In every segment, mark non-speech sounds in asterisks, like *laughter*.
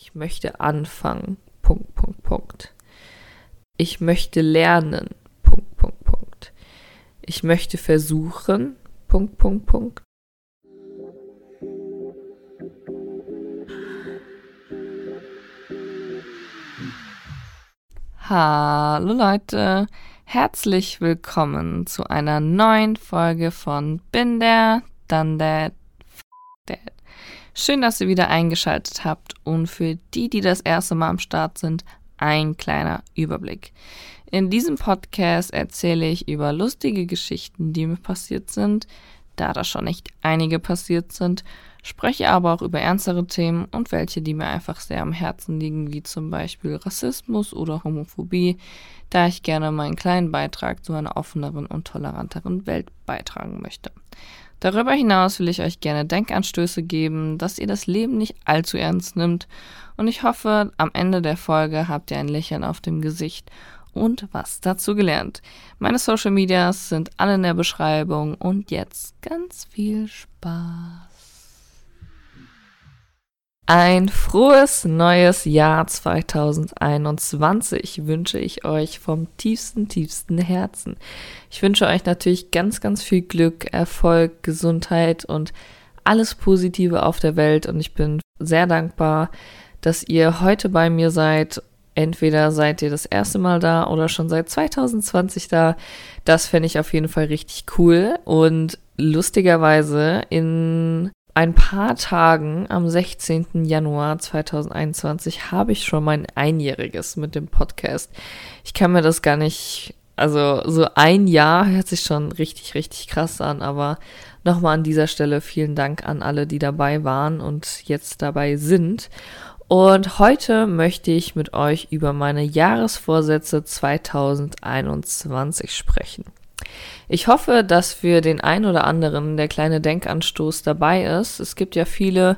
Ich möchte anfangen. Punkt, Punkt, Punkt. Ich möchte lernen. Punkt, Punkt, Punkt. Ich möchte versuchen. Punkt, Punkt, Punkt. Hallo Leute, herzlich willkommen zu einer neuen Folge von Bin der, dann. Schön, dass ihr wieder eingeschaltet habt und für die, die das erste Mal am Start sind, ein kleiner Überblick. In diesem Podcast erzähle ich über lustige Geschichten, die mir passiert sind, da da schon nicht einige passiert sind, spreche aber auch über ernstere Themen und welche, die mir einfach sehr am Herzen liegen, wie zum Beispiel Rassismus oder Homophobie, da ich gerne meinen kleinen Beitrag zu einer offeneren und toleranteren Welt beitragen möchte. Darüber hinaus will ich euch gerne Denkanstöße geben, dass ihr das Leben nicht allzu ernst nimmt und ich hoffe, am Ende der Folge habt ihr ein Lächeln auf dem Gesicht und was dazu gelernt. Meine Social Medias sind alle in der Beschreibung und jetzt ganz viel Spaß. Ein frohes neues Jahr 2021 wünsche ich euch vom tiefsten, tiefsten Herzen. Ich wünsche euch natürlich ganz, ganz viel Glück, Erfolg, Gesundheit und alles Positive auf der Welt. Und ich bin sehr dankbar, dass ihr heute bei mir seid. Entweder seid ihr das erste Mal da oder schon seit 2020 da. Das fände ich auf jeden Fall richtig cool. Und lustigerweise in ein paar Tagen, am 16. Januar 2021, habe ich schon mein Einjähriges mit dem Podcast. Ich kann mir das gar nicht, also so ein Jahr hört sich schon richtig, richtig krass an, aber nochmal an dieser Stelle vielen Dank an alle, die dabei waren und jetzt dabei sind. Und heute möchte ich mit euch über meine Jahresvorsätze 2021 sprechen. Ich hoffe, dass für den einen oder anderen der kleine Denkanstoß dabei ist. Es gibt ja viele,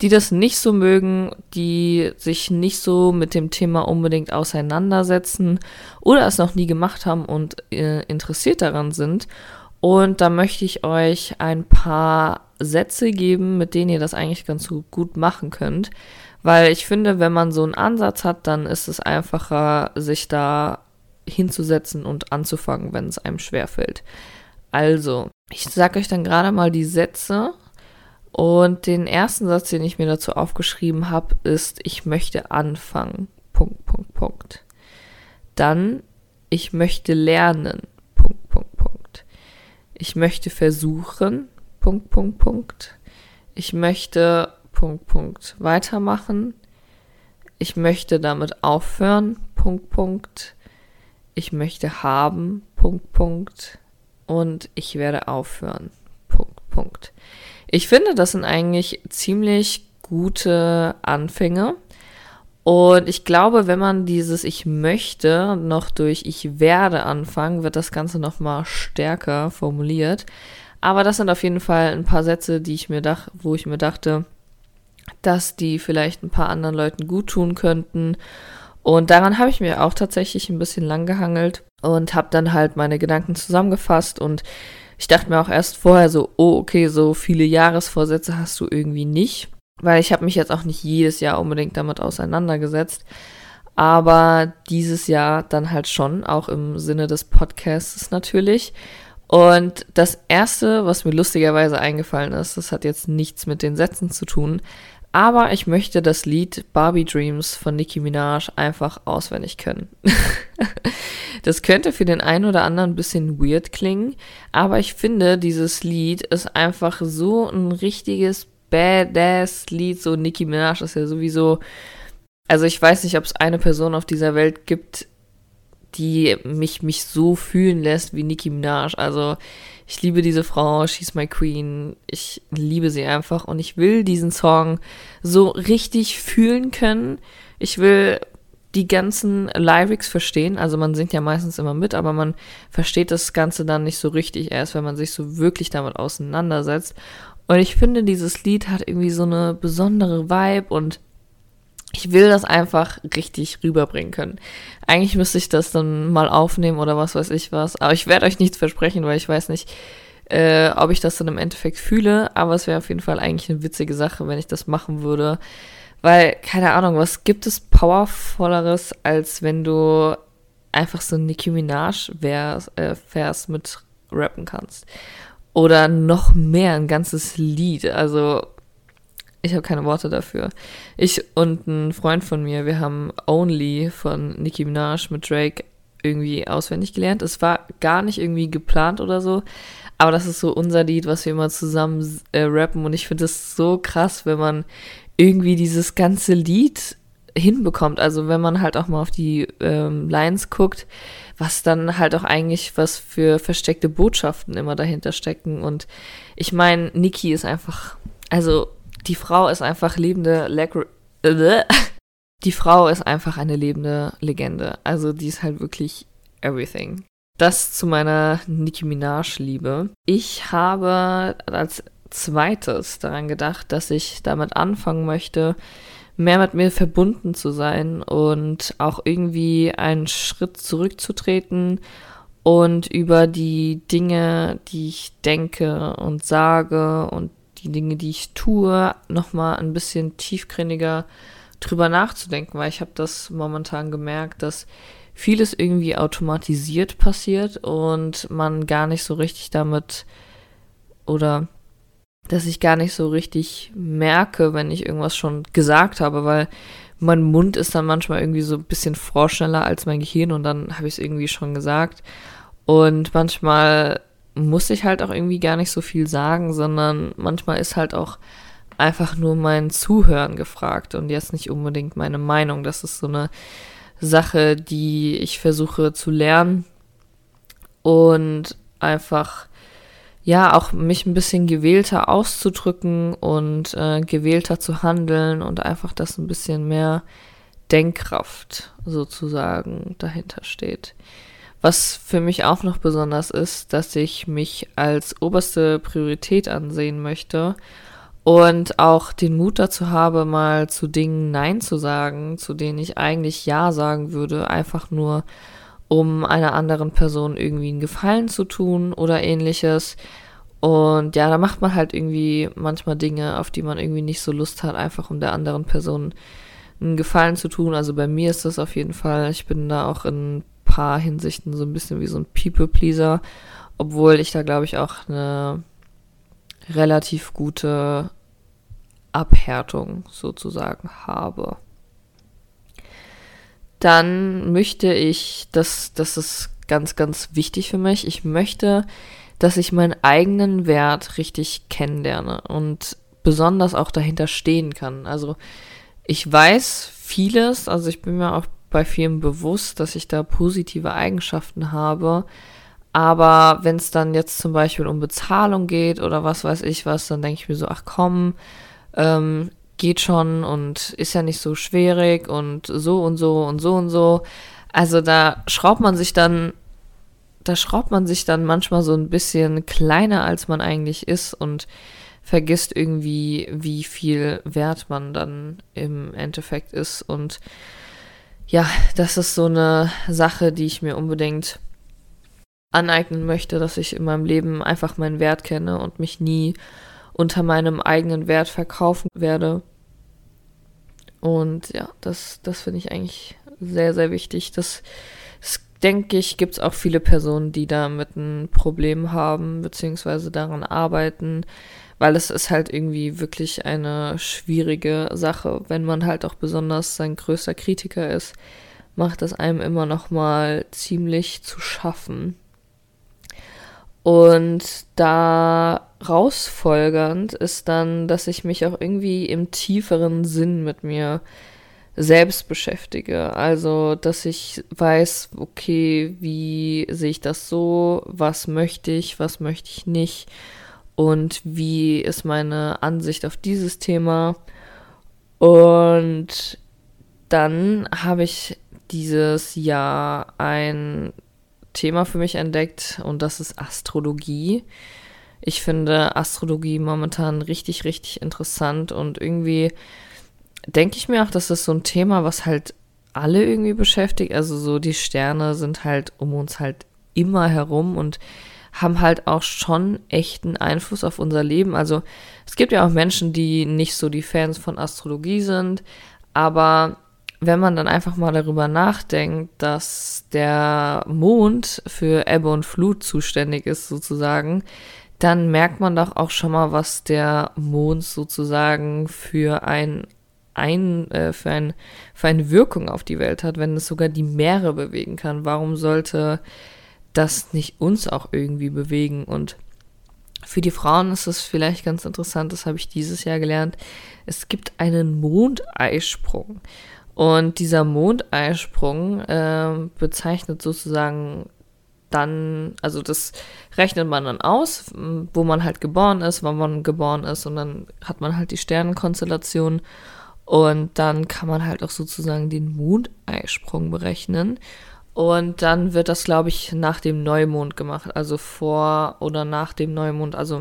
die das nicht so mögen, die sich nicht so mit dem Thema unbedingt auseinandersetzen oder es noch nie gemacht haben und äh, interessiert daran sind. Und da möchte ich euch ein paar Sätze geben, mit denen ihr das eigentlich ganz gut machen könnt. Weil ich finde, wenn man so einen Ansatz hat, dann ist es einfacher, sich da hinzusetzen und anzufangen, wenn es einem schwerfällt. Also, ich sage euch dann gerade mal die Sätze. Und den ersten Satz, den ich mir dazu aufgeschrieben habe, ist, ich möchte anfangen. Punkt, Punkt, Punkt. Dann, ich möchte lernen. Punkt, Punkt, Punkt. Ich möchte versuchen. Punkt, Punkt, Punkt. Ich möchte Punkt, Punkt weitermachen. Ich möchte damit aufhören. Punkt, Punkt ich möchte haben, Punkt, Punkt, und ich werde aufhören, Punkt, Punkt. Ich finde, das sind eigentlich ziemlich gute Anfänge. Und ich glaube, wenn man dieses Ich möchte noch durch Ich werde anfangen, wird das Ganze nochmal stärker formuliert. Aber das sind auf jeden Fall ein paar Sätze, die ich mir dach, wo ich mir dachte, dass die vielleicht ein paar anderen Leuten gut tun könnten und daran habe ich mir auch tatsächlich ein bisschen lang gehangelt und habe dann halt meine Gedanken zusammengefasst. Und ich dachte mir auch erst vorher so, oh, okay, so viele Jahresvorsätze hast du irgendwie nicht, weil ich habe mich jetzt auch nicht jedes Jahr unbedingt damit auseinandergesetzt, aber dieses Jahr dann halt schon, auch im Sinne des Podcasts natürlich. Und das erste, was mir lustigerweise eingefallen ist, das hat jetzt nichts mit den Sätzen zu tun, aber ich möchte das Lied Barbie Dreams von Nicki Minaj einfach auswendig können. *laughs* das könnte für den einen oder anderen ein bisschen weird klingen, aber ich finde, dieses Lied ist einfach so ein richtiges badass Lied. So Nicki Minaj ist ja sowieso, also ich weiß nicht, ob es eine Person auf dieser Welt gibt, die mich, mich so fühlen lässt wie Nicki Minaj. Also ich liebe diese Frau, she's my queen. Ich liebe sie einfach und ich will diesen Song so richtig fühlen können. Ich will die ganzen Lyrics verstehen. Also man singt ja meistens immer mit, aber man versteht das Ganze dann nicht so richtig erst, wenn man sich so wirklich damit auseinandersetzt. Und ich finde, dieses Lied hat irgendwie so eine besondere Vibe und ich will das einfach richtig rüberbringen können. Eigentlich müsste ich das dann mal aufnehmen oder was weiß ich was. Aber ich werde euch nichts versprechen, weil ich weiß nicht, äh, ob ich das dann im Endeffekt fühle. Aber es wäre auf jeden Fall eigentlich eine witzige Sache, wenn ich das machen würde. Weil, keine Ahnung, was gibt es powervolleres, als wenn du einfach so Nicki Minaj wärst, äh, Vers mit rappen kannst. Oder noch mehr, ein ganzes Lied. Also, ich habe keine Worte dafür. Ich und ein Freund von mir, wir haben Only von Nicki Minaj mit Drake irgendwie auswendig gelernt. Es war gar nicht irgendwie geplant oder so, aber das ist so unser Lied, was wir immer zusammen äh, rappen und ich finde es so krass, wenn man irgendwie dieses ganze Lied hinbekommt. Also wenn man halt auch mal auf die ähm, Lines guckt, was dann halt auch eigentlich was für versteckte Botschaften immer dahinter stecken. Und ich meine, Niki ist einfach, also die Frau ist einfach lebende Leg äh, *laughs* die Frau ist einfach eine lebende Legende. Also die ist halt wirklich everything. Das zu meiner Nicki Minaj-Liebe. Ich habe als zweites daran gedacht, dass ich damit anfangen möchte, mehr mit mir verbunden zu sein und auch irgendwie einen Schritt zurückzutreten und über die Dinge, die ich denke und sage und die Dinge, die ich tue, nochmal ein bisschen tiefgründiger drüber nachzudenken, weil ich habe das momentan gemerkt, dass vieles irgendwie automatisiert passiert und man gar nicht so richtig damit oder dass ich gar nicht so richtig merke, wenn ich irgendwas schon gesagt habe, weil mein Mund ist dann manchmal irgendwie so ein bisschen vorschneller als mein Gehirn und dann habe ich es irgendwie schon gesagt. Und manchmal muss ich halt auch irgendwie gar nicht so viel sagen, sondern manchmal ist halt auch einfach nur mein Zuhören gefragt und jetzt nicht unbedingt meine Meinung. Das ist so eine Sache, die ich versuche zu lernen und einfach ja auch mich ein bisschen gewählter auszudrücken und äh, gewählter zu handeln und einfach, dass ein bisschen mehr Denkkraft sozusagen dahinter steht. Was für mich auch noch besonders ist, dass ich mich als oberste Priorität ansehen möchte und auch den Mut dazu habe, mal zu Dingen Nein zu sagen, zu denen ich eigentlich Ja sagen würde, einfach nur um einer anderen Person irgendwie einen Gefallen zu tun oder ähnliches. Und ja, da macht man halt irgendwie manchmal Dinge, auf die man irgendwie nicht so Lust hat, einfach um der anderen Person einen Gefallen zu tun. Also bei mir ist das auf jeden Fall. Ich bin da auch in paar Hinsichten so ein bisschen wie so ein People-Pleaser, obwohl ich da, glaube ich, auch eine relativ gute Abhärtung sozusagen habe dann möchte ich, das, das ist ganz, ganz wichtig für mich, ich möchte, dass ich meinen eigenen Wert richtig kennenlerne und besonders auch dahinter stehen kann. Also ich weiß vieles, also ich bin mir auch bei vielen bewusst, dass ich da positive Eigenschaften habe. Aber wenn es dann jetzt zum Beispiel um Bezahlung geht oder was weiß ich was, dann denke ich mir so, ach komm, ähm, geht schon und ist ja nicht so schwierig und so und so und so und so. Also da schraubt man sich dann, da schraubt man sich dann manchmal so ein bisschen kleiner, als man eigentlich ist und vergisst irgendwie, wie viel wert man dann im Endeffekt ist. Und ja, das ist so eine Sache, die ich mir unbedingt aneignen möchte, dass ich in meinem Leben einfach meinen Wert kenne und mich nie unter meinem eigenen Wert verkaufen werde. Und ja, das, das finde ich eigentlich sehr, sehr wichtig. Das, das denke ich, gibt es auch viele Personen, die damit ein Problem haben, beziehungsweise daran arbeiten, weil es ist halt irgendwie wirklich eine schwierige Sache. Wenn man halt auch besonders sein größter Kritiker ist, macht das einem immer noch mal ziemlich zu schaffen. Und daraus folgernd ist dann, dass ich mich auch irgendwie im tieferen Sinn mit mir selbst beschäftige. Also, dass ich weiß, okay, wie sehe ich das so, was möchte ich, was möchte ich nicht und wie ist meine Ansicht auf dieses Thema. Und dann habe ich dieses Jahr ein Thema für mich entdeckt und das ist Astrologie. Ich finde Astrologie momentan richtig, richtig interessant und irgendwie denke ich mir auch, dass das so ein Thema, was halt alle irgendwie beschäftigt. Also so die Sterne sind halt um uns halt immer herum und haben halt auch schon echten Einfluss auf unser Leben. Also es gibt ja auch Menschen, die nicht so die Fans von Astrologie sind, aber wenn man dann einfach mal darüber nachdenkt, dass der Mond für Ebbe und Flut zuständig ist, sozusagen, dann merkt man doch auch schon mal, was der Mond sozusagen für ein, ein äh, für, ein, für eine Wirkung auf die Welt hat, wenn es sogar die Meere bewegen kann. Warum sollte das nicht uns auch irgendwie bewegen? Und für die Frauen ist es vielleicht ganz interessant, das habe ich dieses Jahr gelernt. Es gibt einen Mondeisprung. Und dieser Mondeisprung äh, bezeichnet sozusagen dann, also das rechnet man dann aus, wo man halt geboren ist, wann man geboren ist und dann hat man halt die Sternenkonstellation und dann kann man halt auch sozusagen den Mondeisprung berechnen und dann wird das, glaube ich, nach dem Neumond gemacht, also vor oder nach dem Neumond, also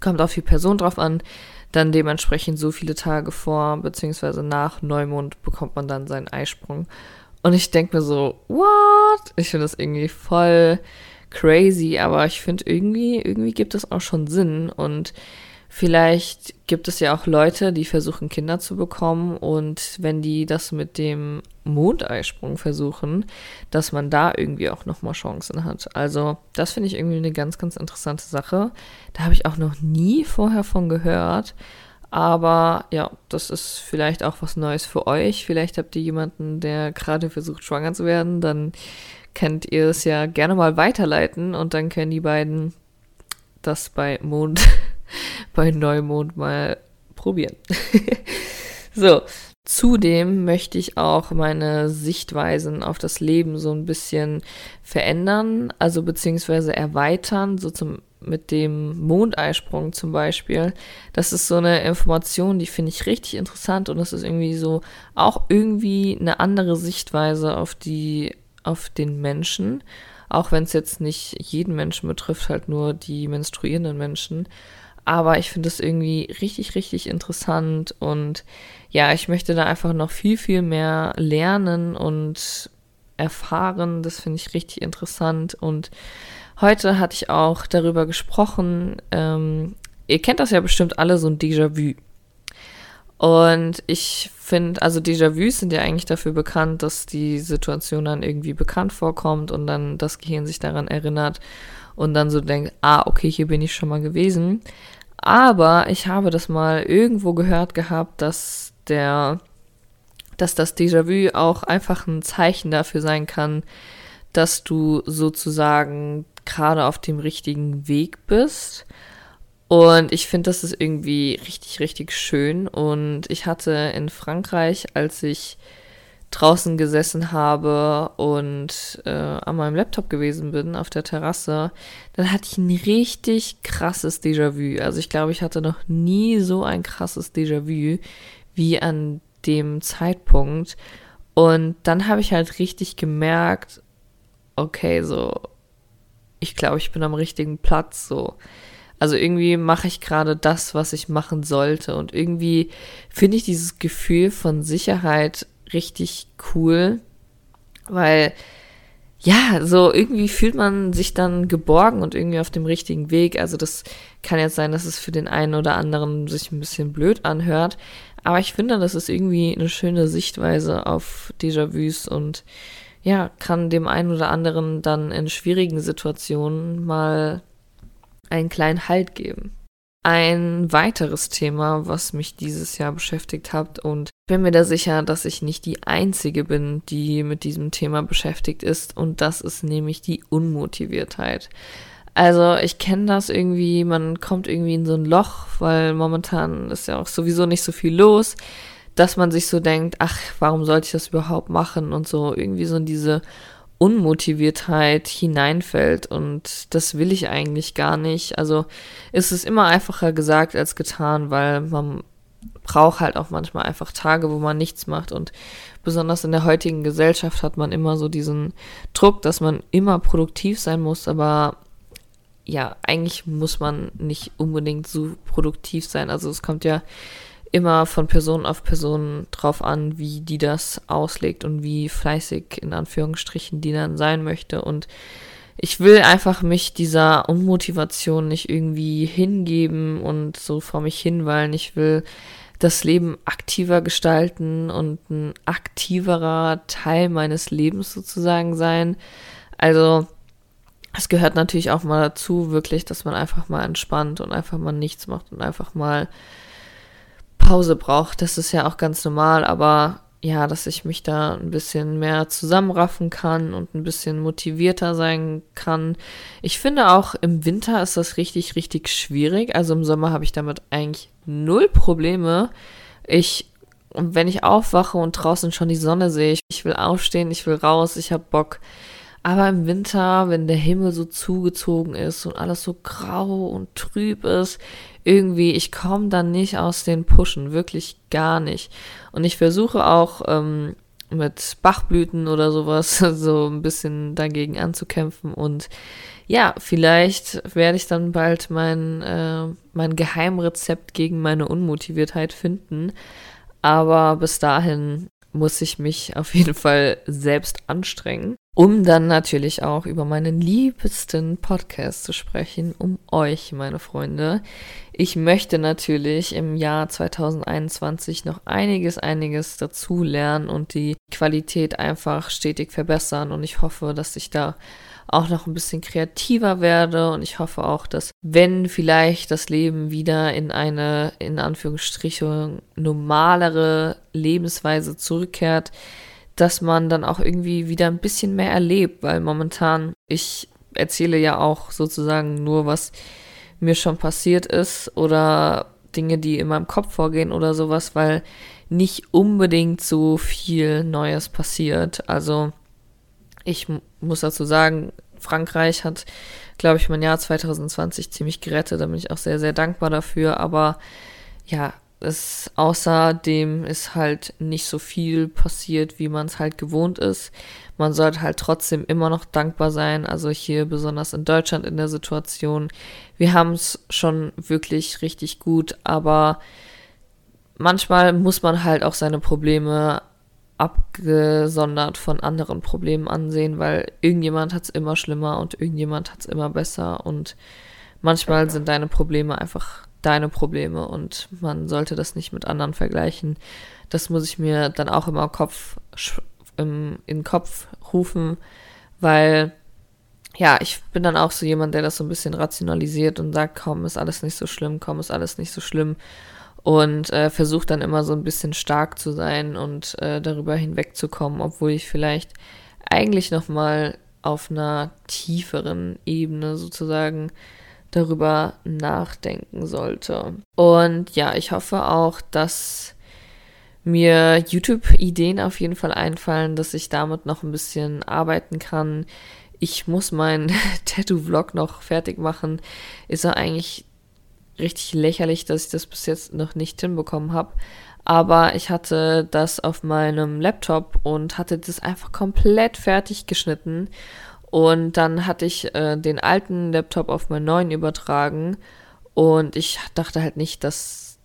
kommt auf die Person drauf an, dann dementsprechend so viele Tage vor beziehungsweise nach Neumond bekommt man dann seinen Eisprung. Und ich denke mir so, what? Ich finde das irgendwie voll crazy, aber ich finde irgendwie, irgendwie gibt es auch schon Sinn und vielleicht gibt es ja auch Leute, die versuchen Kinder zu bekommen und wenn die das mit dem Mondeisprung versuchen, dass man da irgendwie auch nochmal Chancen hat. Also das finde ich irgendwie eine ganz, ganz interessante Sache. Da habe ich auch noch nie vorher von gehört. Aber ja, das ist vielleicht auch was Neues für euch. Vielleicht habt ihr jemanden, der gerade versucht, schwanger zu werden. Dann könnt ihr es ja gerne mal weiterleiten und dann können die beiden das bei Mond *laughs* bei Neumond mal probieren. *laughs* so, zudem möchte ich auch meine Sichtweisen auf das Leben so ein bisschen verändern, also beziehungsweise erweitern, so zum mit dem Mondeisprung zum Beispiel. Das ist so eine Information, die finde ich richtig interessant und das ist irgendwie so auch irgendwie eine andere Sichtweise auf die, auf den Menschen. Auch wenn es jetzt nicht jeden Menschen betrifft, halt nur die menstruierenden Menschen. Aber ich finde es irgendwie richtig, richtig interessant und ja, ich möchte da einfach noch viel, viel mehr lernen und erfahren. Das finde ich richtig interessant und heute hatte ich auch darüber gesprochen. Ähm, ihr kennt das ja bestimmt alle, so ein Déjà-vu. Und ich finde, also Déjà-vus sind ja eigentlich dafür bekannt, dass die Situation dann irgendwie bekannt vorkommt und dann das Gehirn sich daran erinnert und dann so denkt, ah, okay, hier bin ich schon mal gewesen. Aber ich habe das mal irgendwo gehört gehabt, dass der, dass das Déjà-vu auch einfach ein Zeichen dafür sein kann, dass du sozusagen gerade auf dem richtigen Weg bist. Und ich finde, das ist irgendwie richtig, richtig schön. Und ich hatte in Frankreich, als ich draußen gesessen habe und äh, an meinem Laptop gewesen bin auf der Terrasse, dann hatte ich ein richtig krasses Déjà-vu. Also ich glaube, ich hatte noch nie so ein krasses Déjà-vu wie an dem Zeitpunkt. Und dann habe ich halt richtig gemerkt, okay, so, ich glaube, ich bin am richtigen Platz, so. Also irgendwie mache ich gerade das, was ich machen sollte. Und irgendwie finde ich dieses Gefühl von Sicherheit richtig cool, weil ja, so irgendwie fühlt man sich dann geborgen und irgendwie auf dem richtigen Weg. Also das kann jetzt sein, dass es für den einen oder anderen sich ein bisschen blöd anhört, aber ich finde, das ist irgendwie eine schöne Sichtweise auf Déjà-vus und ja, kann dem einen oder anderen dann in schwierigen Situationen mal einen kleinen Halt geben. Ein weiteres Thema, was mich dieses Jahr beschäftigt hat. Und ich bin mir da sicher, dass ich nicht die Einzige bin, die mit diesem Thema beschäftigt ist. Und das ist nämlich die Unmotiviertheit. Also ich kenne das irgendwie, man kommt irgendwie in so ein Loch, weil momentan ist ja auch sowieso nicht so viel los, dass man sich so denkt, ach, warum sollte ich das überhaupt machen? Und so irgendwie so in diese Unmotiviertheit hineinfällt und das will ich eigentlich gar nicht. Also ist es immer einfacher gesagt als getan, weil man braucht halt auch manchmal einfach Tage, wo man nichts macht und besonders in der heutigen Gesellschaft hat man immer so diesen Druck, dass man immer produktiv sein muss, aber ja, eigentlich muss man nicht unbedingt so produktiv sein. Also es kommt ja immer von Person auf Person drauf an, wie die das auslegt und wie fleißig in Anführungsstrichen die dann sein möchte. Und ich will einfach mich dieser Unmotivation nicht irgendwie hingeben und so vor mich hinweilen. Ich will das Leben aktiver gestalten und ein aktiverer Teil meines Lebens sozusagen sein. Also es gehört natürlich auch mal dazu, wirklich, dass man einfach mal entspannt und einfach mal nichts macht und einfach mal Pause braucht. Das ist ja auch ganz normal, aber ja, dass ich mich da ein bisschen mehr zusammenraffen kann und ein bisschen motivierter sein kann. Ich finde auch im Winter ist das richtig, richtig schwierig. Also im Sommer habe ich damit eigentlich null Probleme. Ich, wenn ich aufwache und draußen schon die Sonne sehe, ich, ich will aufstehen, ich will raus, ich habe Bock. Aber im Winter, wenn der Himmel so zugezogen ist und alles so grau und trüb ist, irgendwie, ich komme dann nicht aus den Pushen, wirklich gar nicht. Und ich versuche auch ähm, mit Bachblüten oder sowas *laughs* so ein bisschen dagegen anzukämpfen und ja, vielleicht werde ich dann bald mein, äh, mein Geheimrezept gegen meine Unmotiviertheit finden. Aber bis dahin muss ich mich *laughs* auf jeden Fall selbst anstrengen um dann natürlich auch über meinen liebsten Podcast zu sprechen, um euch, meine Freunde. Ich möchte natürlich im Jahr 2021 noch einiges, einiges dazu lernen und die Qualität einfach stetig verbessern und ich hoffe, dass ich da auch noch ein bisschen kreativer werde und ich hoffe auch, dass wenn vielleicht das Leben wieder in eine, in Anführungsstrichen, normalere Lebensweise zurückkehrt, dass man dann auch irgendwie wieder ein bisschen mehr erlebt, weil momentan ich erzähle ja auch sozusagen nur, was mir schon passiert ist oder Dinge, die in meinem Kopf vorgehen oder sowas, weil nicht unbedingt so viel Neues passiert. Also ich muss dazu sagen, Frankreich hat, glaube ich, mein Jahr 2020 ziemlich gerettet. Da bin ich auch sehr, sehr dankbar dafür. Aber ja, es außerdem ist halt nicht so viel passiert, wie man es halt gewohnt ist. Man sollte halt trotzdem immer noch dankbar sein. Also hier besonders in Deutschland in der Situation. Wir haben es schon wirklich richtig gut, aber manchmal muss man halt auch seine Probleme abgesondert von anderen Problemen ansehen, weil irgendjemand hat es immer schlimmer und irgendjemand hat es immer besser. Und manchmal sind deine Probleme einfach deine Probleme und man sollte das nicht mit anderen vergleichen. Das muss ich mir dann auch immer im Kopf, im, in den Kopf rufen, weil ja, ich bin dann auch so jemand, der das so ein bisschen rationalisiert und sagt, komm, ist alles nicht so schlimm, komm, ist alles nicht so schlimm und äh, versucht dann immer so ein bisschen stark zu sein und äh, darüber hinwegzukommen, obwohl ich vielleicht eigentlich noch mal auf einer tieferen Ebene sozusagen darüber nachdenken sollte. Und ja, ich hoffe auch, dass mir YouTube-Ideen auf jeden Fall einfallen, dass ich damit noch ein bisschen arbeiten kann. Ich muss meinen *laughs* Tattoo-Vlog noch fertig machen. Ist ja eigentlich richtig lächerlich, dass ich das bis jetzt noch nicht hinbekommen habe. Aber ich hatte das auf meinem Laptop und hatte das einfach komplett fertig geschnitten und dann hatte ich äh, den alten Laptop auf meinen neuen übertragen und ich dachte halt nicht, dass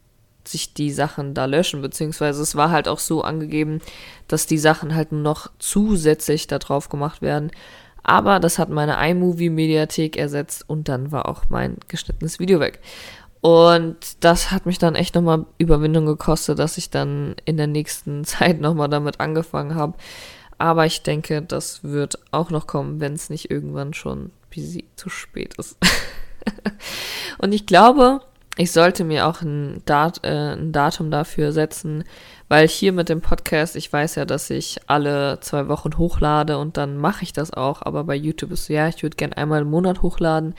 sich die Sachen da löschen, beziehungsweise es war halt auch so angegeben, dass die Sachen halt nur noch zusätzlich da drauf gemacht werden. Aber das hat meine iMovie-Mediathek ersetzt und dann war auch mein geschnittenes Video weg. Und das hat mich dann echt nochmal Überwindung gekostet, dass ich dann in der nächsten *laughs* Zeit nochmal damit angefangen habe, aber ich denke, das wird auch noch kommen, wenn es nicht irgendwann schon zu spät ist. *laughs* und ich glaube, ich sollte mir auch ein, Dat äh, ein Datum dafür setzen, weil hier mit dem Podcast, ich weiß ja, dass ich alle zwei Wochen hochlade und dann mache ich das auch. Aber bei YouTube ist so, ja, ich würde gern einmal im Monat hochladen.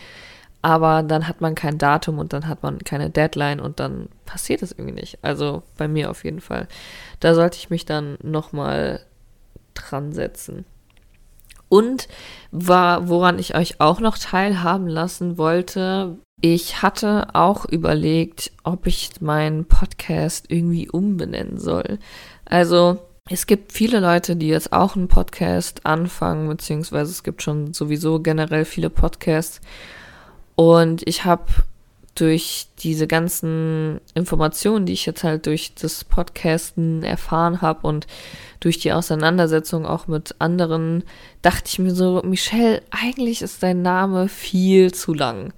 Aber dann hat man kein Datum und dann hat man keine Deadline und dann passiert es irgendwie nicht. Also bei mir auf jeden Fall. Da sollte ich mich dann nochmal dran setzen. Und war, woran ich euch auch noch teilhaben lassen wollte, ich hatte auch überlegt, ob ich meinen Podcast irgendwie umbenennen soll. Also es gibt viele Leute, die jetzt auch einen Podcast anfangen, beziehungsweise es gibt schon sowieso generell viele Podcasts. Und ich habe durch diese ganzen Informationen, die ich jetzt halt durch das Podcasten erfahren habe und durch die Auseinandersetzung auch mit anderen, dachte ich mir so, Michelle, eigentlich ist dein Name viel zu lang.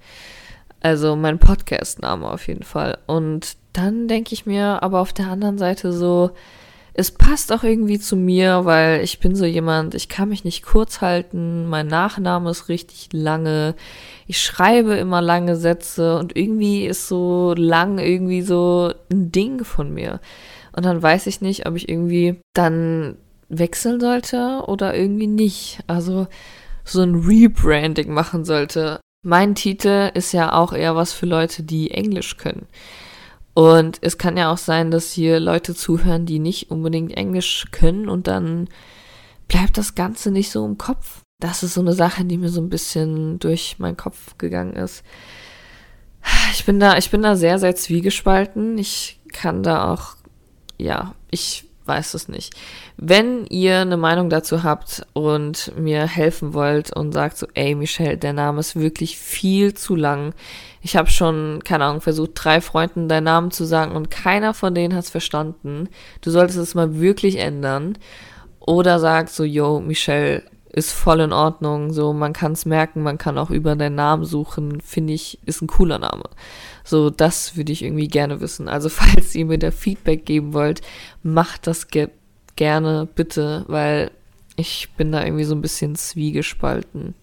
Also mein Podcast-Name auf jeden Fall. Und dann denke ich mir aber auf der anderen Seite so, es passt auch irgendwie zu mir, weil ich bin so jemand, ich kann mich nicht kurz halten, mein Nachname ist richtig lange, ich schreibe immer lange Sätze und irgendwie ist so lang irgendwie so ein Ding von mir. Und dann weiß ich nicht, ob ich irgendwie dann wechseln sollte oder irgendwie nicht. Also so ein Rebranding machen sollte. Mein Titel ist ja auch eher was für Leute, die Englisch können. Und es kann ja auch sein, dass hier Leute zuhören, die nicht unbedingt Englisch können und dann bleibt das Ganze nicht so im Kopf. Das ist so eine Sache, die mir so ein bisschen durch meinen Kopf gegangen ist. Ich bin da, ich bin da sehr, sehr zwiegespalten. Ich kann da auch, ja, ich weiß es nicht. Wenn ihr eine Meinung dazu habt und mir helfen wollt und sagt so, ey Michelle, der Name ist wirklich viel zu lang. Ich habe schon, keine Ahnung, versucht, drei Freunden deinen Namen zu sagen und keiner von denen hat es verstanden. Du solltest es mal wirklich ändern. Oder sagt so, yo, Michelle, ist voll in Ordnung. So, man kann es merken, man kann auch über deinen Namen suchen. Finde ich, ist ein cooler Name. So, das würde ich irgendwie gerne wissen. Also, *laughs* falls ihr mir da Feedback geben wollt, macht das ge gerne, bitte, weil ich bin da irgendwie so ein bisschen zwiegespalten.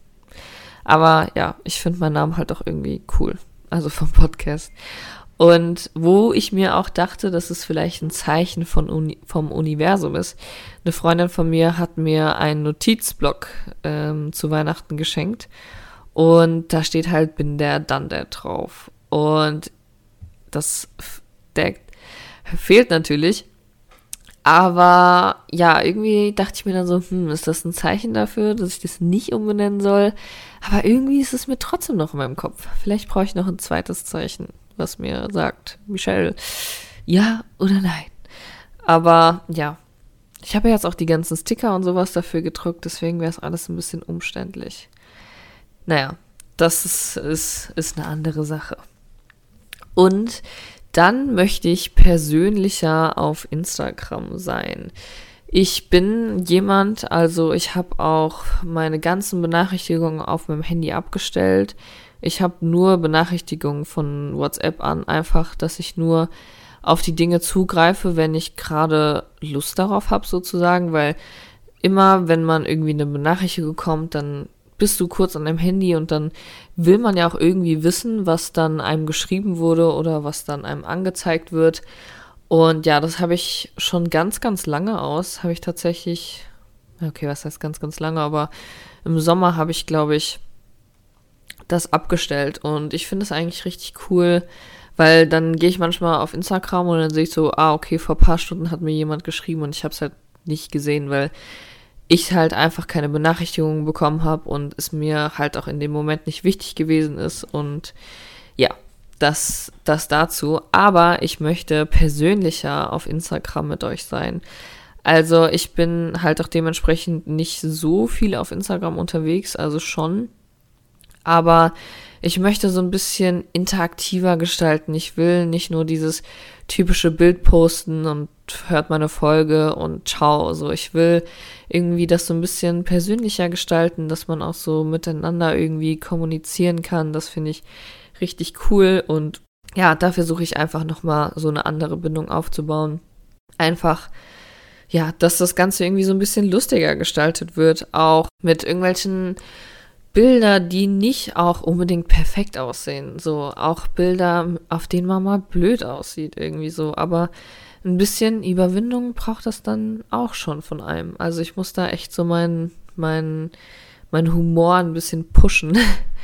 Aber ja, ich finde meinen Namen halt auch irgendwie cool. Also vom Podcast. Und wo ich mir auch dachte, dass es vielleicht ein Zeichen von Uni vom Universum ist. Eine Freundin von mir hat mir einen Notizblock ähm, zu Weihnachten geschenkt. Und da steht halt, bin der, dann der drauf. Und das, der fehlt natürlich. Aber ja, irgendwie dachte ich mir dann so, hm, ist das ein Zeichen dafür, dass ich das nicht umbenennen soll? Aber irgendwie ist es mir trotzdem noch in meinem Kopf. Vielleicht brauche ich noch ein zweites Zeichen was mir sagt, Michelle, ja oder nein. Aber ja, ich habe jetzt auch die ganzen Sticker und sowas dafür gedruckt, deswegen wäre es alles ein bisschen umständlich. Naja, das ist, ist, ist eine andere Sache. Und dann möchte ich persönlicher auf Instagram sein. Ich bin jemand, also ich habe auch meine ganzen Benachrichtigungen auf meinem Handy abgestellt. Ich habe nur Benachrichtigungen von WhatsApp an, einfach, dass ich nur auf die Dinge zugreife, wenn ich gerade Lust darauf habe, sozusagen, weil immer, wenn man irgendwie eine Benachrichtigung bekommt, dann bist du kurz an deinem Handy und dann will man ja auch irgendwie wissen, was dann einem geschrieben wurde oder was dann einem angezeigt wird. Und ja, das habe ich schon ganz, ganz lange aus. Habe ich tatsächlich, okay, was heißt ganz, ganz lange, aber im Sommer habe ich, glaube ich, das abgestellt. Und ich finde es eigentlich richtig cool, weil dann gehe ich manchmal auf Instagram und dann sehe ich so, ah, okay, vor paar Stunden hat mir jemand geschrieben und ich habe es halt nicht gesehen, weil ich halt einfach keine Benachrichtigungen bekommen habe und es mir halt auch in dem Moment nicht wichtig gewesen ist. Und ja, das, das dazu. Aber ich möchte persönlicher auf Instagram mit euch sein. Also ich bin halt auch dementsprechend nicht so viel auf Instagram unterwegs, also schon aber ich möchte so ein bisschen interaktiver gestalten. Ich will nicht nur dieses typische Bild posten und hört meine Folge und ciao. So, ich will irgendwie das so ein bisschen persönlicher gestalten, dass man auch so miteinander irgendwie kommunizieren kann. Das finde ich richtig cool und ja, dafür suche ich einfach nochmal so eine andere Bindung aufzubauen. Einfach, ja, dass das Ganze irgendwie so ein bisschen lustiger gestaltet wird, auch mit irgendwelchen Bilder, die nicht auch unbedingt perfekt aussehen. So auch Bilder, auf denen man mal blöd aussieht, irgendwie so. Aber ein bisschen Überwindung braucht das dann auch schon von einem. Also ich muss da echt so meinen mein, mein Humor ein bisschen pushen,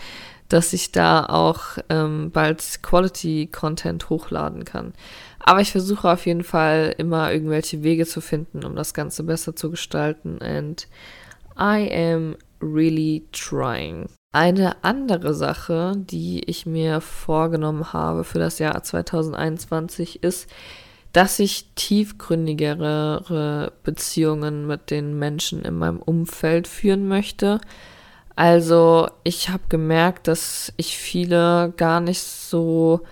*laughs* dass ich da auch ähm, bald Quality-Content hochladen kann. Aber ich versuche auf jeden Fall immer irgendwelche Wege zu finden, um das Ganze besser zu gestalten. And I am really trying. Eine andere Sache, die ich mir vorgenommen habe für das Jahr 2021 ist, dass ich tiefgründigere Beziehungen mit den Menschen in meinem Umfeld führen möchte. Also ich habe gemerkt, dass ich viele gar nicht so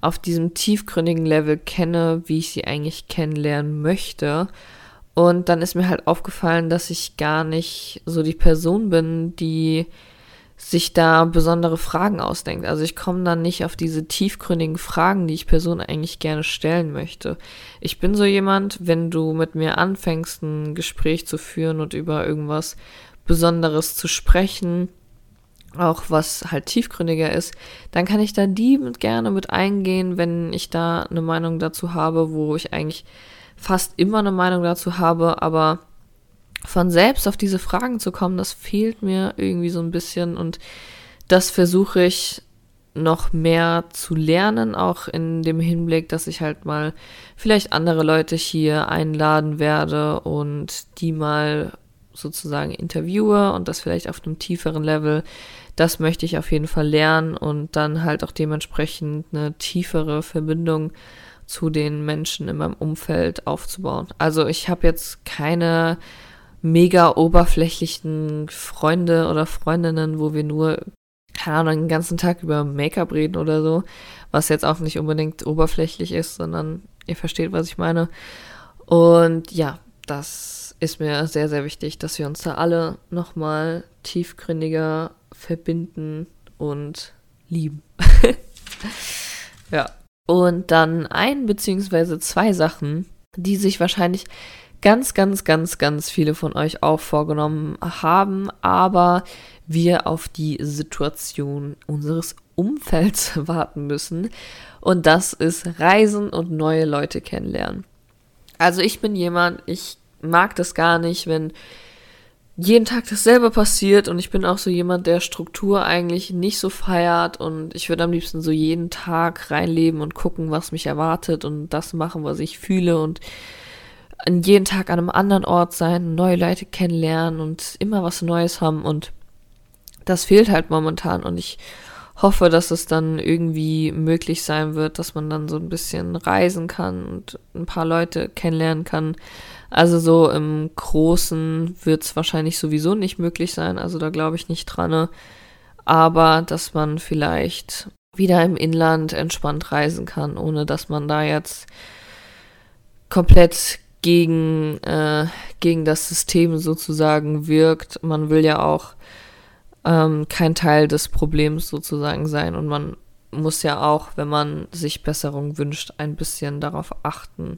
auf diesem tiefgründigen Level kenne, wie ich sie eigentlich kennenlernen möchte. Und dann ist mir halt aufgefallen, dass ich gar nicht so die Person bin, die sich da besondere Fragen ausdenkt. Also ich komme dann nicht auf diese tiefgründigen Fragen, die ich Person eigentlich gerne stellen möchte. Ich bin so jemand, wenn du mit mir anfängst, ein Gespräch zu führen und über irgendwas Besonderes zu sprechen, auch was halt tiefgründiger ist, dann kann ich da die gerne mit eingehen, wenn ich da eine Meinung dazu habe, wo ich eigentlich fast immer eine Meinung dazu habe, aber von selbst auf diese Fragen zu kommen, das fehlt mir irgendwie so ein bisschen und das versuche ich noch mehr zu lernen, auch in dem Hinblick, dass ich halt mal vielleicht andere Leute hier einladen werde und die mal sozusagen interviewe und das vielleicht auf einem tieferen Level. Das möchte ich auf jeden Fall lernen und dann halt auch dementsprechend eine tiefere Verbindung zu den Menschen in meinem Umfeld aufzubauen. Also ich habe jetzt keine mega oberflächlichen Freunde oder Freundinnen, wo wir nur, keine Ahnung, den ganzen Tag über Make-up reden oder so, was jetzt auch nicht unbedingt oberflächlich ist, sondern ihr versteht, was ich meine. Und ja, das ist mir sehr, sehr wichtig, dass wir uns da alle nochmal tiefgründiger verbinden und lieben. *laughs* ja. Und dann ein beziehungsweise zwei Sachen, die sich wahrscheinlich ganz, ganz, ganz, ganz viele von euch auch vorgenommen haben, aber wir auf die Situation unseres Umfelds *laughs* warten müssen. Und das ist Reisen und neue Leute kennenlernen. Also ich bin jemand, ich mag das gar nicht, wenn jeden Tag dasselbe passiert und ich bin auch so jemand, der Struktur eigentlich nicht so feiert und ich würde am liebsten so jeden Tag reinleben und gucken, was mich erwartet und das machen, was ich fühle und jeden Tag an einem anderen Ort sein, neue Leute kennenlernen und immer was Neues haben und das fehlt halt momentan und ich hoffe, dass es dann irgendwie möglich sein wird, dass man dann so ein bisschen reisen kann und ein paar Leute kennenlernen kann. Also so im Großen wird es wahrscheinlich sowieso nicht möglich sein, also da glaube ich nicht dran. Aber dass man vielleicht wieder im Inland entspannt reisen kann, ohne dass man da jetzt komplett gegen, äh, gegen das System sozusagen wirkt. Man will ja auch ähm, kein Teil des Problems sozusagen sein und man muss ja auch, wenn man sich Besserung wünscht, ein bisschen darauf achten.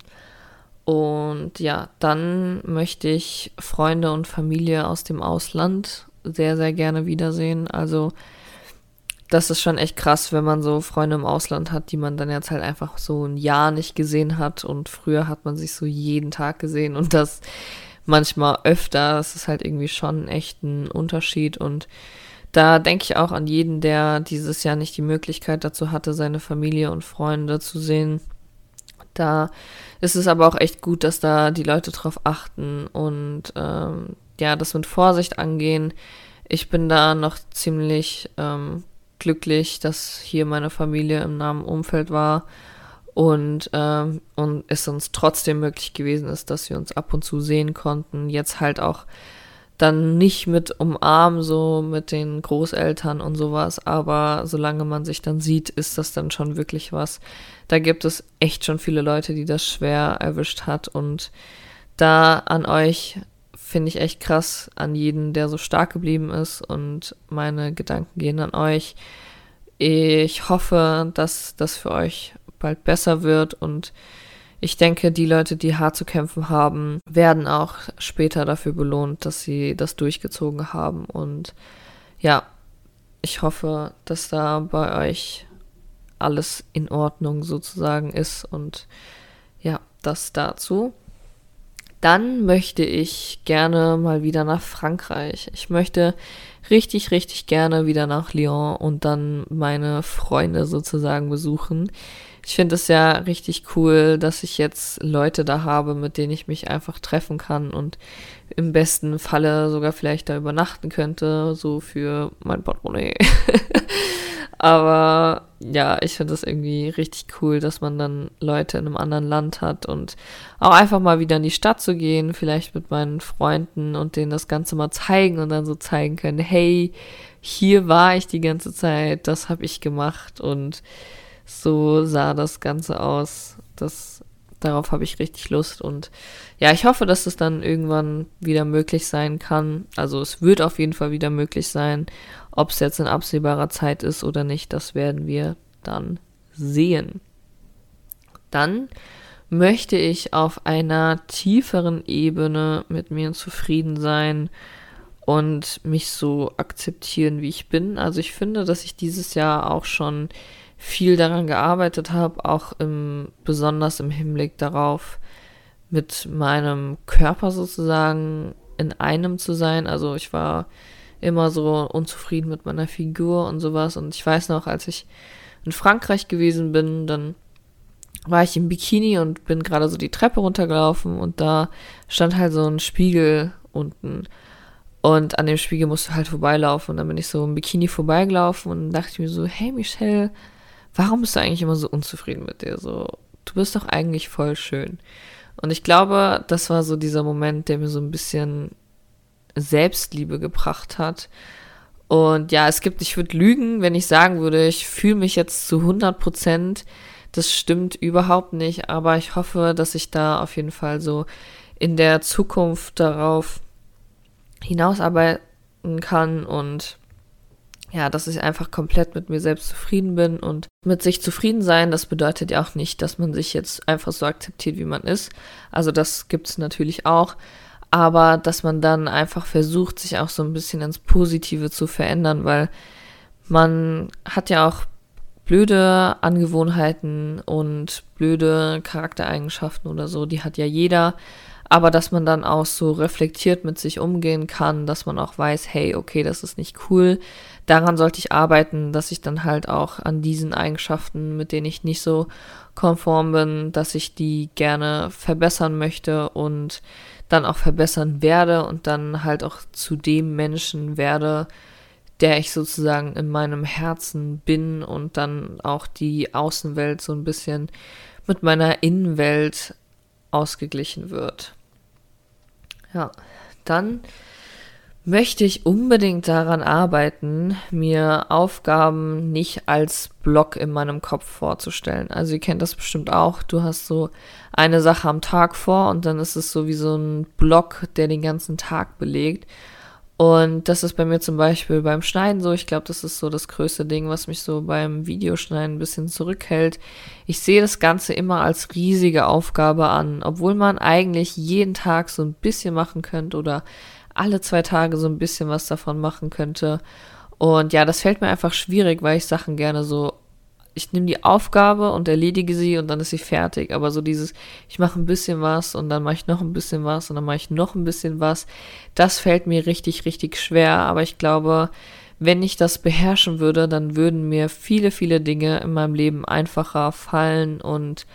Und ja, dann möchte ich Freunde und Familie aus dem Ausland sehr, sehr gerne wiedersehen. Also das ist schon echt krass, wenn man so Freunde im Ausland hat, die man dann jetzt halt einfach so ein Jahr nicht gesehen hat und früher hat man sich so jeden Tag gesehen und das manchmal öfter. Das ist halt irgendwie schon echt ein Unterschied und da denke ich auch an jeden, der dieses Jahr nicht die Möglichkeit dazu hatte, seine Familie und Freunde zu sehen. Da ist es aber auch echt gut, dass da die Leute drauf achten und ähm, ja, das mit Vorsicht angehen. Ich bin da noch ziemlich ähm, glücklich, dass hier meine Familie im nahen Umfeld war und, ähm, und es uns trotzdem möglich gewesen ist, dass wir uns ab und zu sehen konnten. Jetzt halt auch dann nicht mit umarmen, so mit den Großeltern und sowas, aber solange man sich dann sieht, ist das dann schon wirklich was. Da gibt es echt schon viele Leute, die das schwer erwischt hat und da an euch finde ich echt krass an jeden, der so stark geblieben ist und meine Gedanken gehen an euch. Ich hoffe, dass das für euch bald besser wird und ich denke, die Leute, die hart zu kämpfen haben, werden auch später dafür belohnt, dass sie das durchgezogen haben. Und ja, ich hoffe, dass da bei euch alles in Ordnung sozusagen ist. Und ja, das dazu. Dann möchte ich gerne mal wieder nach Frankreich. Ich möchte richtig, richtig gerne wieder nach Lyon und dann meine Freunde sozusagen besuchen. Ich finde es ja richtig cool, dass ich jetzt Leute da habe, mit denen ich mich einfach treffen kann und im besten Falle sogar vielleicht da übernachten könnte, so für mein Portemonnaie. *laughs* Aber ja, ich finde das irgendwie richtig cool, dass man dann Leute in einem anderen Land hat und auch einfach mal wieder in die Stadt zu gehen, vielleicht mit meinen Freunden und denen das Ganze mal zeigen und dann so zeigen können, hey, hier war ich die ganze Zeit, das habe ich gemacht und so sah das Ganze aus. Das, darauf habe ich richtig Lust und ja, ich hoffe, dass es dann irgendwann wieder möglich sein kann. Also es wird auf jeden Fall wieder möglich sein. Ob es jetzt in absehbarer Zeit ist oder nicht, das werden wir dann sehen. Dann möchte ich auf einer tieferen Ebene mit mir zufrieden sein und mich so akzeptieren, wie ich bin. Also ich finde, dass ich dieses Jahr auch schon viel daran gearbeitet habe, auch im, besonders im Hinblick darauf, mit meinem Körper sozusagen in einem zu sein. Also ich war immer so unzufrieden mit meiner Figur und sowas. Und ich weiß noch, als ich in Frankreich gewesen bin, dann war ich im Bikini und bin gerade so die Treppe runtergelaufen und da stand halt so ein Spiegel unten. Und an dem Spiegel musst du halt vorbeilaufen. Und dann bin ich so im Bikini vorbeigelaufen und dachte mir so, hey Michelle, warum bist du eigentlich immer so unzufrieden mit dir? So, du bist doch eigentlich voll schön. Und ich glaube, das war so dieser Moment, der mir so ein bisschen Selbstliebe gebracht hat. Und ja, es gibt, ich würde lügen, wenn ich sagen würde, ich fühle mich jetzt zu 100 Prozent. Das stimmt überhaupt nicht, aber ich hoffe, dass ich da auf jeden Fall so in der Zukunft darauf hinausarbeiten kann und ja, dass ich einfach komplett mit mir selbst zufrieden bin und mit sich zufrieden sein, das bedeutet ja auch nicht, dass man sich jetzt einfach so akzeptiert, wie man ist. Also das gibt es natürlich auch, aber dass man dann einfach versucht, sich auch so ein bisschen ins Positive zu verändern, weil man hat ja auch blöde Angewohnheiten und blöde Charaktereigenschaften oder so, die hat ja jeder aber dass man dann auch so reflektiert mit sich umgehen kann, dass man auch weiß, hey, okay, das ist nicht cool. Daran sollte ich arbeiten, dass ich dann halt auch an diesen Eigenschaften, mit denen ich nicht so konform bin, dass ich die gerne verbessern möchte und dann auch verbessern werde und dann halt auch zu dem Menschen werde, der ich sozusagen in meinem Herzen bin und dann auch die Außenwelt so ein bisschen mit meiner Innenwelt ausgeglichen wird. Ja, dann möchte ich unbedingt daran arbeiten, mir Aufgaben nicht als Block in meinem Kopf vorzustellen. Also ihr kennt das bestimmt auch. Du hast so eine Sache am Tag vor und dann ist es so wie so ein Block, der den ganzen Tag belegt. Und das ist bei mir zum Beispiel beim Schneiden so. Ich glaube, das ist so das größte Ding, was mich so beim Videoschneiden ein bisschen zurückhält. Ich sehe das Ganze immer als riesige Aufgabe an, obwohl man eigentlich jeden Tag so ein bisschen machen könnte oder alle zwei Tage so ein bisschen was davon machen könnte. Und ja, das fällt mir einfach schwierig, weil ich Sachen gerne so ich nehme die Aufgabe und erledige sie und dann ist sie fertig. Aber so dieses, ich mache ein bisschen was und dann mache ich noch ein bisschen was und dann mache ich noch ein bisschen was, das fällt mir richtig, richtig schwer. Aber ich glaube, wenn ich das beherrschen würde, dann würden mir viele, viele Dinge in meinem Leben einfacher fallen und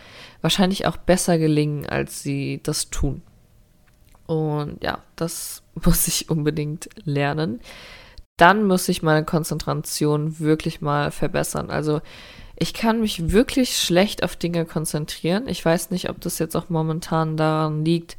wahrscheinlich auch besser gelingen, als sie das tun. Und ja, das *laughs* muss ich unbedingt lernen. Dann muss ich meine Konzentration wirklich mal verbessern. Also ich kann mich wirklich schlecht auf Dinge konzentrieren. Ich weiß nicht, ob das jetzt auch momentan daran liegt,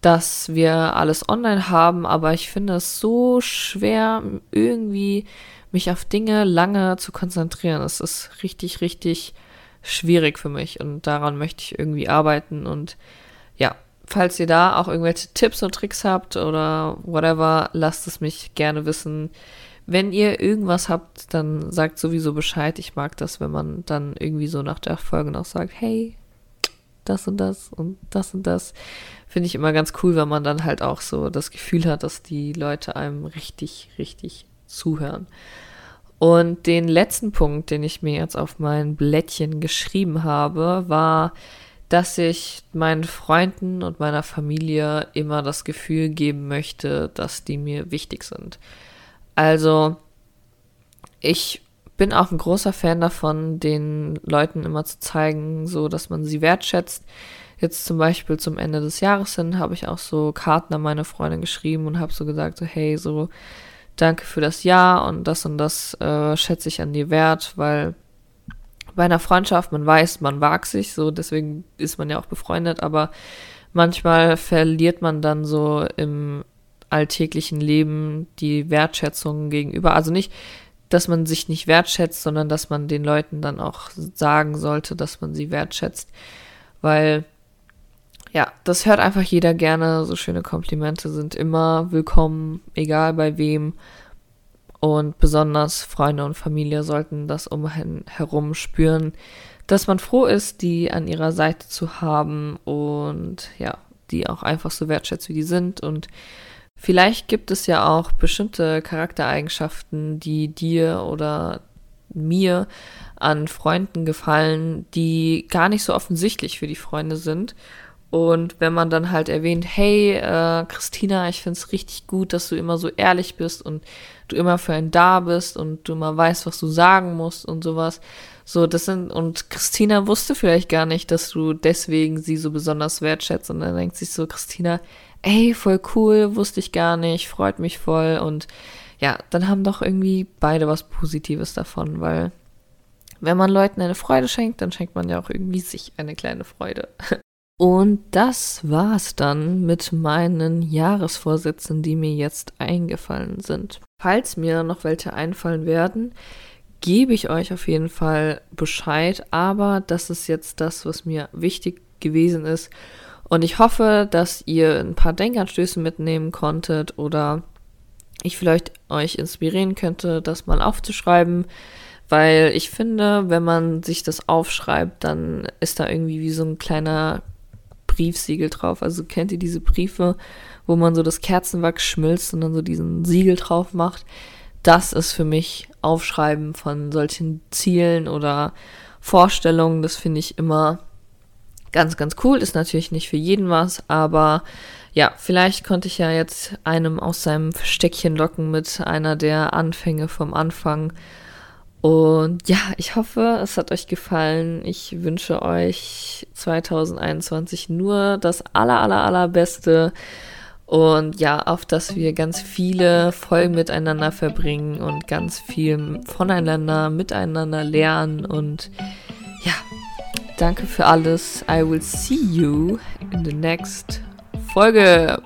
dass wir alles online haben, aber ich finde es so schwer, irgendwie mich auf Dinge lange zu konzentrieren. Es ist richtig, richtig schwierig für mich und daran möchte ich irgendwie arbeiten und ja, falls ihr da auch irgendwelche Tipps und Tricks habt oder whatever, lasst es mich gerne wissen. Wenn ihr irgendwas habt, dann sagt sowieso Bescheid. Ich mag das, wenn man dann irgendwie so nach der Folge noch sagt, hey, das und das und das und das. Finde ich immer ganz cool, wenn man dann halt auch so das Gefühl hat, dass die Leute einem richtig, richtig zuhören. Und den letzten Punkt, den ich mir jetzt auf mein Blättchen geschrieben habe, war, dass ich meinen Freunden und meiner Familie immer das Gefühl geben möchte, dass die mir wichtig sind. Also, ich bin auch ein großer Fan davon, den Leuten immer zu zeigen, so dass man sie wertschätzt. Jetzt zum Beispiel zum Ende des Jahres hin habe ich auch so Karten an meine Freundin geschrieben und habe so gesagt, so hey, so danke für das Ja und das und das äh, schätze ich an dir wert, weil bei einer Freundschaft, man weiß, man wagt sich, so deswegen ist man ja auch befreundet, aber manchmal verliert man dann so im alltäglichen Leben die Wertschätzung gegenüber. Also nicht, dass man sich nicht wertschätzt, sondern dass man den Leuten dann auch sagen sollte, dass man sie wertschätzt. Weil, ja, das hört einfach jeder gerne. So schöne Komplimente sind immer willkommen, egal bei wem. Und besonders Freunde und Familie sollten das umherum spüren, dass man froh ist, die an ihrer Seite zu haben und ja, die auch einfach so wertschätzt, wie die sind. Und vielleicht gibt es ja auch bestimmte Charaktereigenschaften, die dir oder mir an Freunden gefallen, die gar nicht so offensichtlich für die Freunde sind. Und wenn man dann halt erwähnt, hey, äh, Christina, ich find's richtig gut, dass du immer so ehrlich bist und du immer für einen da bist und du immer weißt, was du sagen musst und sowas. So, das sind, und Christina wusste vielleicht gar nicht, dass du deswegen sie so besonders wertschätzt. Und dann denkt sich so, Christina, ey, voll cool, wusste ich gar nicht, freut mich voll. Und ja, dann haben doch irgendwie beide was Positives davon, weil wenn man Leuten eine Freude schenkt, dann schenkt man ja auch irgendwie sich eine kleine Freude. *laughs* Und das war's dann mit meinen Jahresvorsätzen, die mir jetzt eingefallen sind. Falls mir noch welche einfallen werden, gebe ich euch auf jeden Fall Bescheid, aber das ist jetzt das, was mir wichtig gewesen ist. Und ich hoffe, dass ihr ein paar Denkanstöße mitnehmen konntet oder ich vielleicht euch inspirieren könnte, das mal aufzuschreiben. Weil ich finde, wenn man sich das aufschreibt, dann ist da irgendwie wie so ein kleiner Briefsiegel drauf. Also kennt ihr diese Briefe, wo man so das Kerzenwachs schmilzt und dann so diesen Siegel drauf macht? Das ist für mich Aufschreiben von solchen Zielen oder Vorstellungen. Das finde ich immer ganz, ganz cool. Ist natürlich nicht für jeden was, aber ja, vielleicht konnte ich ja jetzt einem aus seinem Versteckchen locken mit einer der Anfänge vom Anfang und ja, ich hoffe, es hat euch gefallen. Ich wünsche euch 2021 nur das aller, aller, allerbeste. Und ja, auf dass wir ganz viele Folgen miteinander verbringen und ganz viel voneinander, miteinander lernen. Und ja, danke für alles. I will see you in the next Folge.